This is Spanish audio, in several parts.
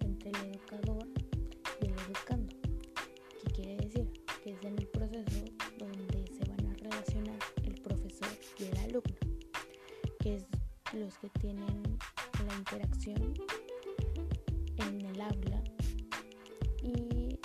entre el educador y el educando. ¿Qué quiere decir? Que es en el proceso donde se van a relacionar el profesor y el alumno, que es los que tienen la interacción en el aula y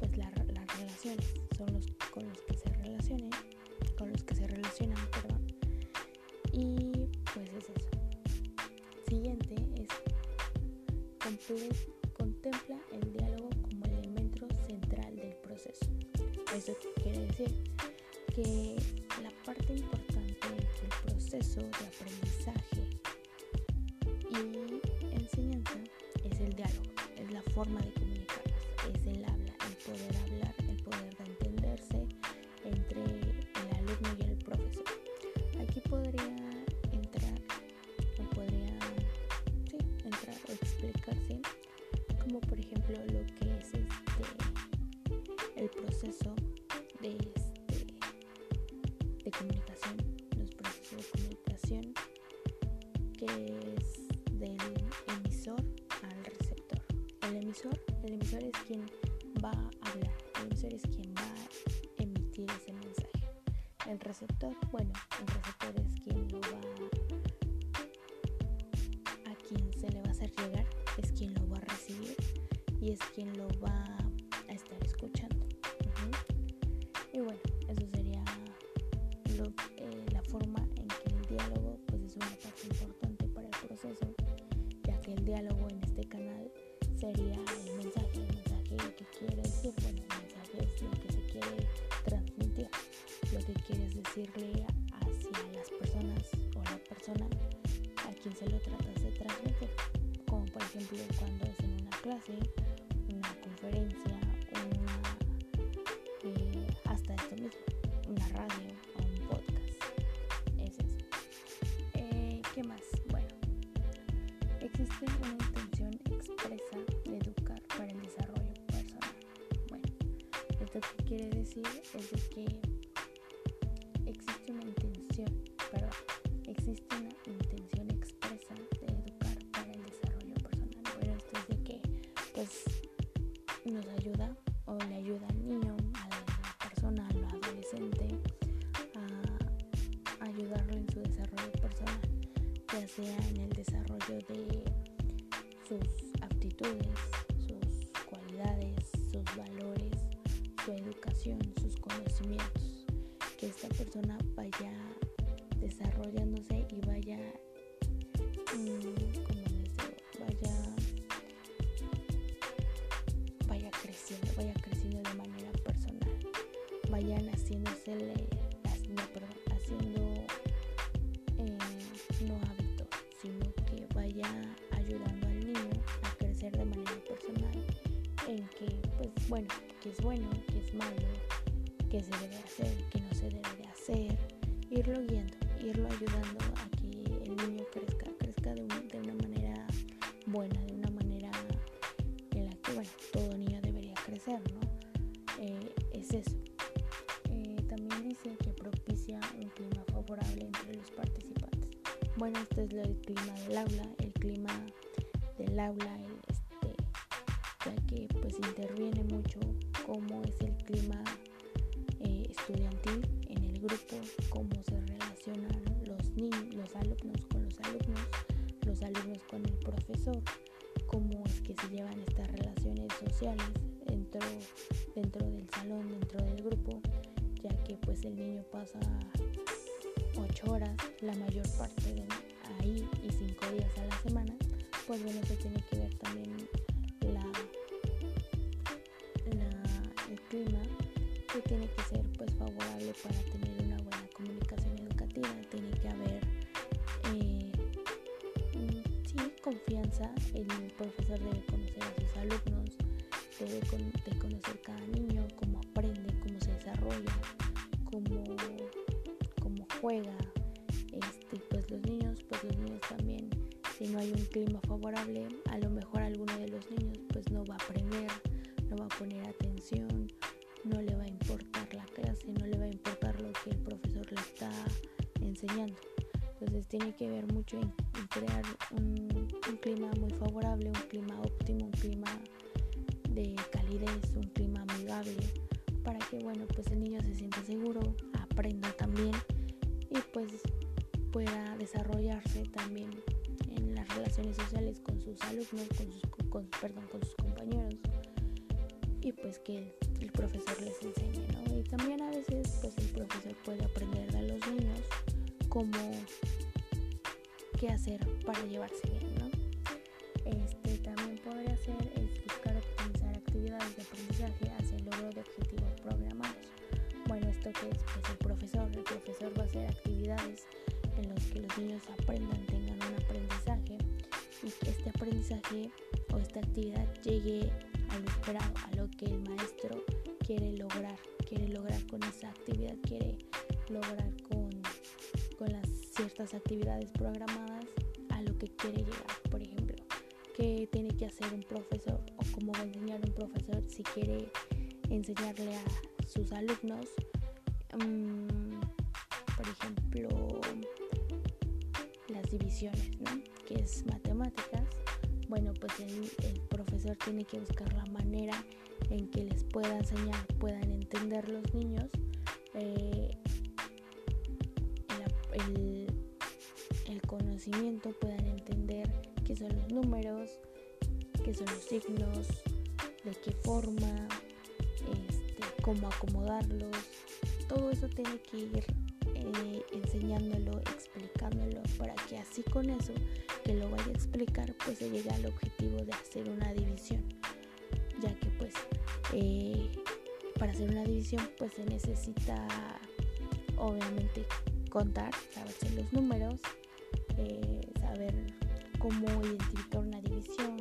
pues la, las relaciones son los con los que se relacionen con los que se relacionan contempla el diálogo como elemento central del proceso. Eso quiere decir que la parte importante del proceso de aprendizaje y enseñanza es el diálogo es la forma de el emisor es quien va a hablar, el emisor es quien va a emitir ese mensaje. El receptor, bueno, el receptor es quien lo va a quien se le va a hacer llegar, es quien lo va a recibir y es quien lo va a estar escuchando. Y bueno, eso sería eh, la forma en que el diálogo pues es una parte importante para el proceso, ya que el diálogo en este canal sería el mensaje, el mensaje que quiere decir, el mensaje es lo que se quiere transmitir, lo que quieres decirle hacia las personas o la persona a quien se lo tratas de transmitir, como por ejemplo cuando es en una clase, una conferencia, una, eh, hasta esto mismo, una radio esto que quiere decir es de que existe una intención, perdón, existe una intención expresa de educar para el desarrollo personal. Bueno, esto es de que pues nos ayuda o le ayuda al niño, a la persona, al adolescente a ayudarlo en su desarrollo personal, ya sea en el desarrollo de sus aptitudes, que esta persona vaya desarrollándose y vaya, digo, vaya, vaya creciendo, vaya creciendo de manera personal, vayan haciéndosele, no, perdón, haciendo eh, no hábitos, sino que vaya ayudando al niño a crecer de manera personal en que pues bueno que es bueno que es malo que se debe hacer que no se debe de hacer. Irlo guiando irlo ayudando a que el niño crezca crezca de, un, de una manera buena de una manera en la que bueno todo niño debería crecer no eh, es eso. Eh, también dice que propicia un clima favorable entre los participantes. Bueno este es el clima del aula el clima del aula el, este, ya que pues interviene grupo cómo se relacionan los niños los alumnos con los alumnos los alumnos con el profesor cómo es que se llevan estas relaciones sociales dentro dentro del salón dentro del grupo ya que pues el niño pasa ocho horas la mayor parte de ahí y cinco días a la semana pues bueno, se tiene que ver también la, la, el clima que tiene que ser pues favorable para tener tiene que haber eh, sí, confianza, el profesor debe conocer a sus alumnos, debe de conocer cada niño, cómo aprende, cómo se desarrolla, cómo, cómo juega, este, pues los niños, pues los niños también si no hay un clima favorable, a lo mejor alguno de los niños pues no va a aprender, no va a poner atención, no le va a importar la clase, no le va a importar lo que el profesor le está Entonces tiene que ver mucho en, crear un, clima muy favorable, un clima óptimo, un clima de calidez, un clima amigable, para que bueno pues el niño se sienta seguro, aprenda también y pues pueda desarrollarse también en las relaciones sociales con sus alumnos, con sus, con, perdón, con sus compañeros y pues que el, profesor les enseñe, ¿no? Y también a veces pues el profesor puede aprender de los niños cómo qué hacer para llevarse bien, ¿no? Este también podría ser es buscar optimizar actividades de aprendizaje hacia el logro de objetivos programados. Bueno, esto que es pues el profesor, el profesor va a hacer actividades en las que los niños aprendan, tengan un aprendizaje y que este aprendizaje o esta actividad llegue a lo esperado, a lo que el maestro quiere lograr, quiere lograr con esa actividad, quiere lograr con, las ciertas actividades programadas a lo que quiere llegar. Por ejemplo, qué tiene que hacer un profesor o cómo va a enseñar un profesor si quiere enseñarle a sus alumnos, um, por ejemplo, las divisiones, ¿no? que es matemáticas bueno, pues el, profesor tiene que buscar la manera en que les pueda enseñar, puedan entender los niños eh, el, conocimiento, puedan entender qué son los números, qué son los signos, de qué forma, este, cómo acomodarlos. Todo eso tiene que ir eh, enseñándolo, explicándolo, para que así con eso que lo vaya a explicar, pues se llegue al objetivo de hacer una división, ya que pues eh, para hacer una división pues se necesita obviamente contar, saberse los números, eh, saber cómo identificar una división,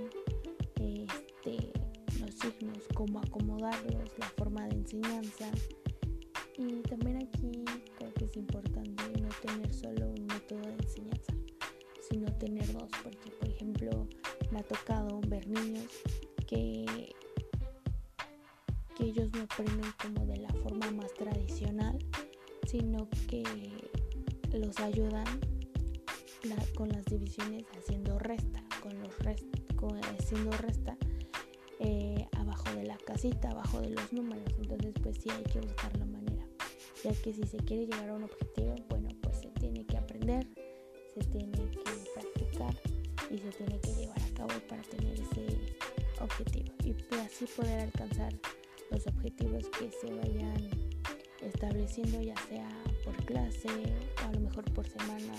este, los signos, cómo acomodarlos, la forma de enseñanza. Y también aquí creo que es importante no tener solo un método de enseñanza, sino tener dos, porque por ejemplo me ha tocado ver niños que, que ellos no aprenden como de la forma más tradicional, sino que los ayudan con las divisiones haciendo resta, con los rest, haciendo resta eh, abajo de la casita, abajo de los números. Entonces pues sí hay que buscar la manera ya que si se quiere llegar a un objetivo, bueno, pues se tiene que aprender, se tiene que practicar y se tiene que llevar a cabo para tener ese objetivo y pues así poder alcanzar los objetivos que se vayan estableciendo ya sea por clase o a lo mejor por semana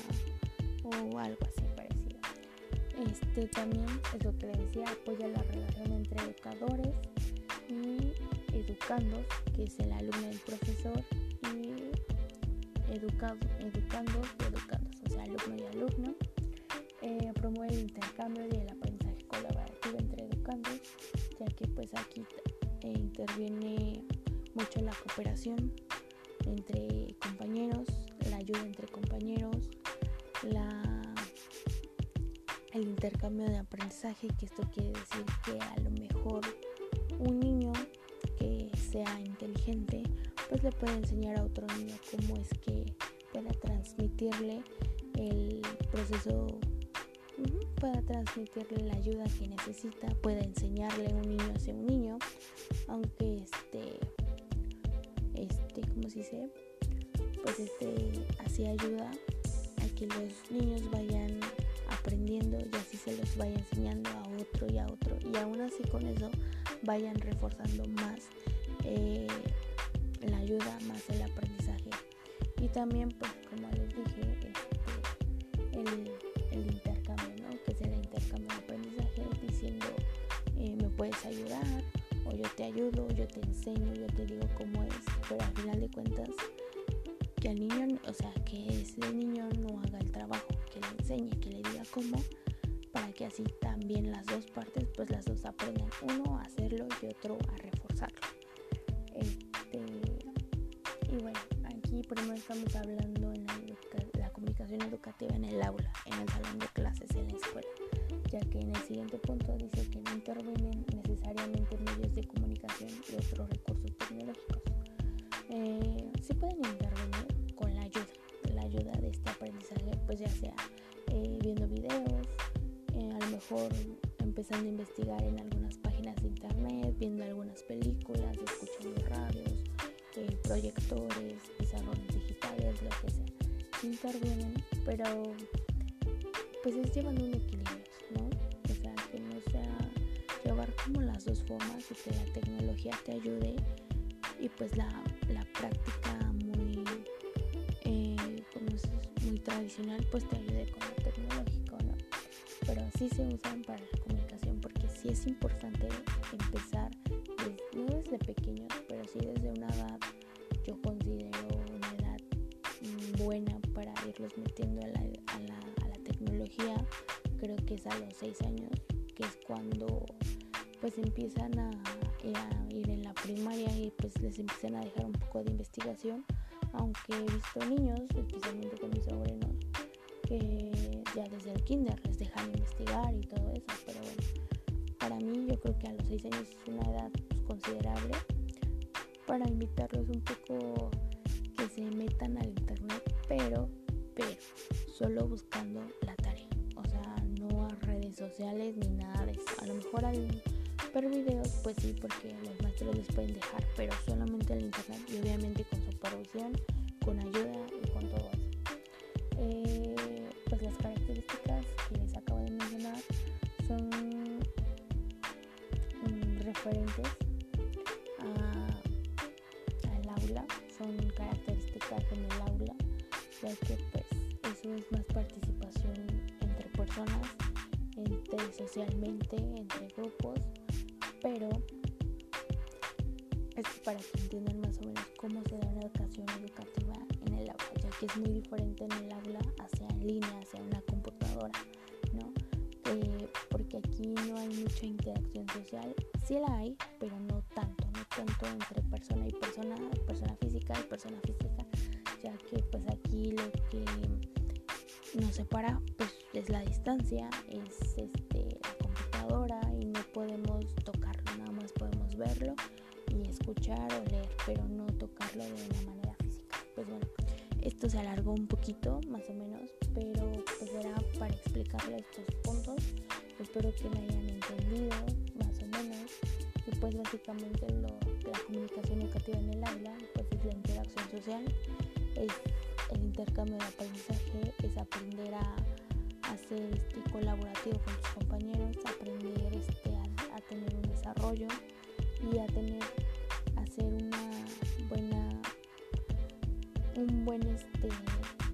o algo así parecido. Este también es lo que decía, apoya la relación entre educadores y educandos, que es el alumno del profesor y educado, educando y educandos, o sea, alumno y alumno. Eh, promueve el intercambio y el aprendizaje colaborativo entre educandos, ya que pues aquí eh, interviene mucho la cooperación entre compañeros, la ayuda entre compañeros, la, el intercambio de aprendizaje, que esto quiere decir que a lo mejor un niño que sea inteligente pues le puede enseñar a otro niño cómo es que pueda transmitirle el proceso, pueda transmitirle la ayuda que necesita, pueda enseñarle un niño hacia un niño, aunque este, este, ¿cómo se dice? Pues este, así ayuda a que los niños vayan aprendiendo y así se los vaya enseñando a otro y a otro y aún así con eso vayan reforzando más eh, la ayuda más el aprendizaje y también pues como les dije este, el, intercambio ¿no? que el intercambio de aprendizaje diciendo eh, me puedes ayudar yo te ayudo yo te enseño yo te digo cómo es pero al final de cuentas que al niño o sea que ese niño no haga el trabajo que le enseñe que le diga cómo para que así también las dos partes pues las dos aprendan uno a hacerlo y otro a reforzarlo. Primero estamos hablando en la, comunicación educativa en el aula, en el salón de clases, en la escuela, ya que en el siguiente punto dice que y otros recursos tecnológicos. Eh, pueden intervenir con la ayuda, la ayuda de este aprendizaje, pues ya sea eh, viendo videos, eh, a lo mejor empezando a investigar en algunas páginas de internet, viendo algunas películas, escuchando radios, eh, proyectores, pizarrones digitales, lo que sea. Intervienen, pero pues es llevando un equilibrio las dos formas y que la tecnología te ayude y pues la, la práctica muy, eh, como es muy tradicional, pues te ayude con lo tecnológico, ¿no? Pero sí se usan para la comunicación porque sí es importante empezar, desde, no desde pequeños, pero sí desde una edad, yo considero una edad buena para irlos metiendo a la, a la, a la tecnología, creo que es a los 6 años, que es cuando pues empiezan a, a, ir en la primaria y pues les empiezan a dejar un poco de investigación, aunque he visto niños, especialmente con mis sobrinos, que ya desde el kinder les dejan investigar y todo eso, pero bueno, para mí yo creo que a los 6 años es una edad pues, considerable para invitarlos un poco que se metan al internet, pero, pero, solo buscando la tarea, o sea, no a redes sociales ni nada de eso, a lo mejor al ver videos, pues sí, porque los maestros les pueden dejar, pero solamente al internet y obviamente con supervisión, con ayuda y con todo eso. Eh, pues las características que les acabo de mencionar son um, referentes al aula, son características en el aula, ya que pues eso es más participación entre personas, entre socialmente, entre grupos pero es para que entiendan más o menos cómo se da una educación educativa en el aula, ya que es muy diferente en el aula hacia en línea, hacia una computadora, ¿no? Eh, porque aquí no hay mucha interacción social, sí la hay, pero no tanto, no tanto entre persona y persona, persona física y persona física, ya que pues aquí lo que nos separa pues es la distancia, es este la computadora y no podemos verlo y escuchar o leer, pero no tocarlo de una manera física. Pues bueno, esto se alargó un poquito, más o menos, pero pues era para explicarle estos puntos. Espero que me hayan entendido, más o menos. Y pues básicamente lo, la comunicación educativa en el aula, pues es la interacción social, es el intercambio de aprendizaje, es aprender a, hacer este, colaborativo con tus compañeros, aprender este, a, a tener un desarrollo y a tener hacer una buena un buen este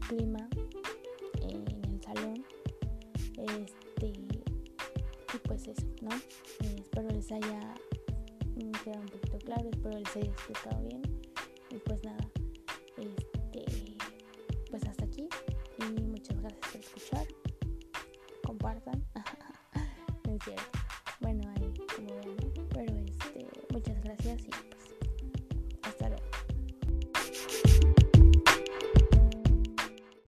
clima en el salón este y pues eso no eh, espero les haya quedado un poquito claro espero les haya explicado bien y pues nada